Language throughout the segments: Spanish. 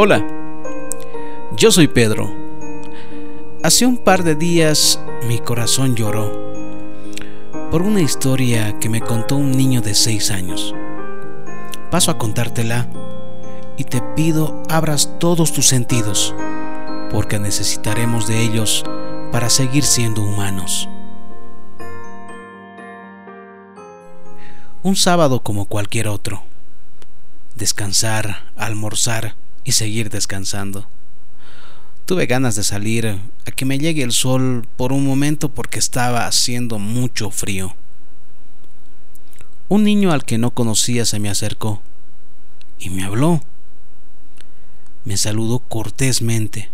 Hola, yo soy Pedro. Hace un par de días mi corazón lloró por una historia que me contó un niño de 6 años. Paso a contártela y te pido abras todos tus sentidos, porque necesitaremos de ellos para seguir siendo humanos. Un sábado como cualquier otro. Descansar, almorzar, y seguir descansando. Tuve ganas de salir a que me llegue el sol por un momento porque estaba haciendo mucho frío. Un niño al que no conocía se me acercó y me habló. Me saludó cortésmente.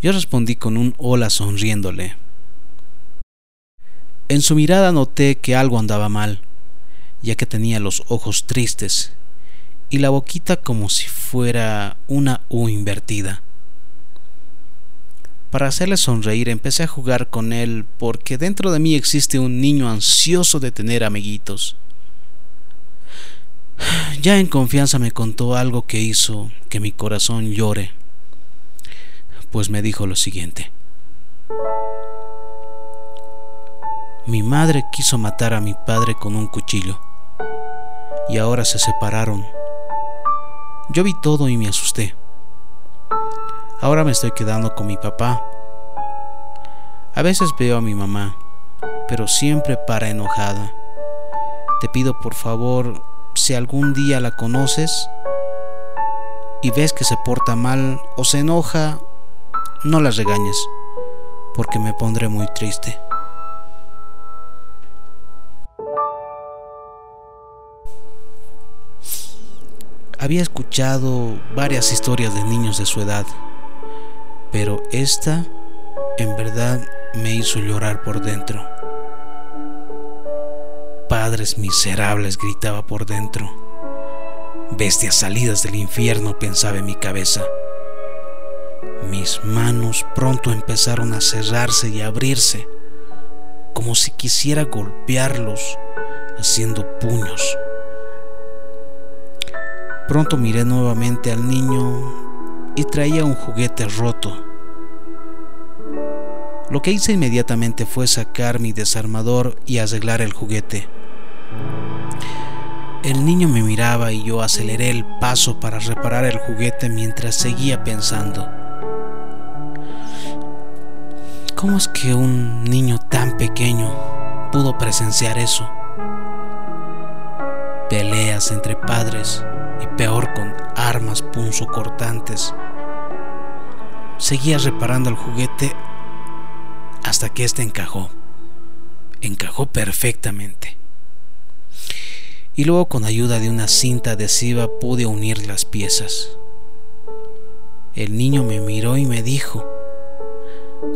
Yo respondí con un hola sonriéndole. En su mirada noté que algo andaba mal, ya que tenía los ojos tristes y la boquita como si fuera una U invertida. Para hacerle sonreír empecé a jugar con él porque dentro de mí existe un niño ansioso de tener amiguitos. Ya en confianza me contó algo que hizo que mi corazón llore, pues me dijo lo siguiente. Mi madre quiso matar a mi padre con un cuchillo y ahora se separaron yo vi todo y me asusté. Ahora me estoy quedando con mi papá. A veces veo a mi mamá, pero siempre para enojada. Te pido por favor, si algún día la conoces y ves que se porta mal o se enoja, no la regañes, porque me pondré muy triste. Había escuchado varias historias de niños de su edad, pero esta en verdad me hizo llorar por dentro. Padres miserables gritaba por dentro. Bestias salidas del infierno pensaba en mi cabeza. Mis manos pronto empezaron a cerrarse y abrirse, como si quisiera golpearlos haciendo puños. Pronto miré nuevamente al niño y traía un juguete roto. Lo que hice inmediatamente fue sacar mi desarmador y arreglar el juguete. El niño me miraba y yo aceleré el paso para reparar el juguete mientras seguía pensando. ¿Cómo es que un niño tan pequeño pudo presenciar eso? Peleas entre padres, y peor con armas punzocortantes. Seguía reparando el juguete hasta que éste encajó. Encajó perfectamente. Y luego con ayuda de una cinta adhesiva pude unir las piezas. El niño me miró y me dijo,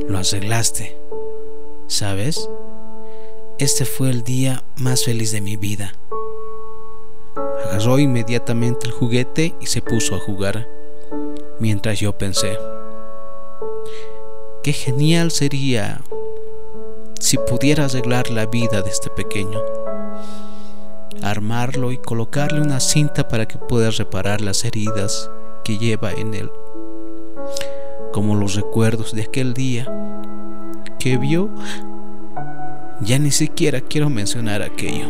lo arreglaste. ¿Sabes? Este fue el día más feliz de mi vida. Agarró inmediatamente el juguete y se puso a jugar, mientras yo pensé, qué genial sería si pudiera arreglar la vida de este pequeño, armarlo y colocarle una cinta para que pueda reparar las heridas que lleva en él, como los recuerdos de aquel día que vio, ya ni siquiera quiero mencionar aquello.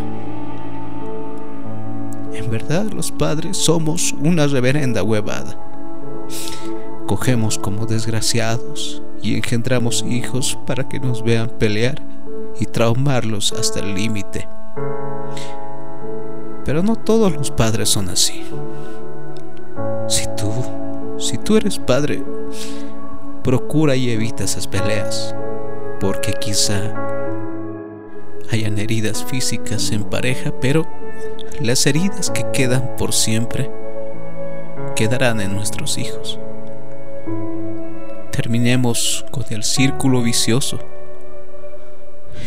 En verdad los padres somos una reverenda huevada. Cogemos como desgraciados y engendramos hijos para que nos vean pelear y traumarlos hasta el límite. Pero no todos los padres son así. Si tú, si tú eres padre, procura y evita esas peleas, porque quizá hayan heridas físicas en pareja, pero las heridas que quedan por siempre quedarán en nuestros hijos. Terminemos con el círculo vicioso.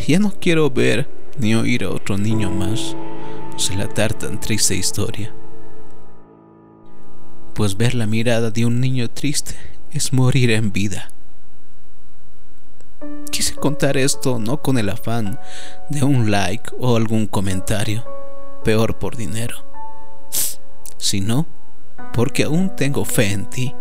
Ya no quiero ver ni oír a otro niño más relatar tan triste historia. Pues ver la mirada de un niño triste es morir en vida. Quise contar esto no con el afán de un like o algún comentario peor por dinero, sino porque aún tengo fe en ti.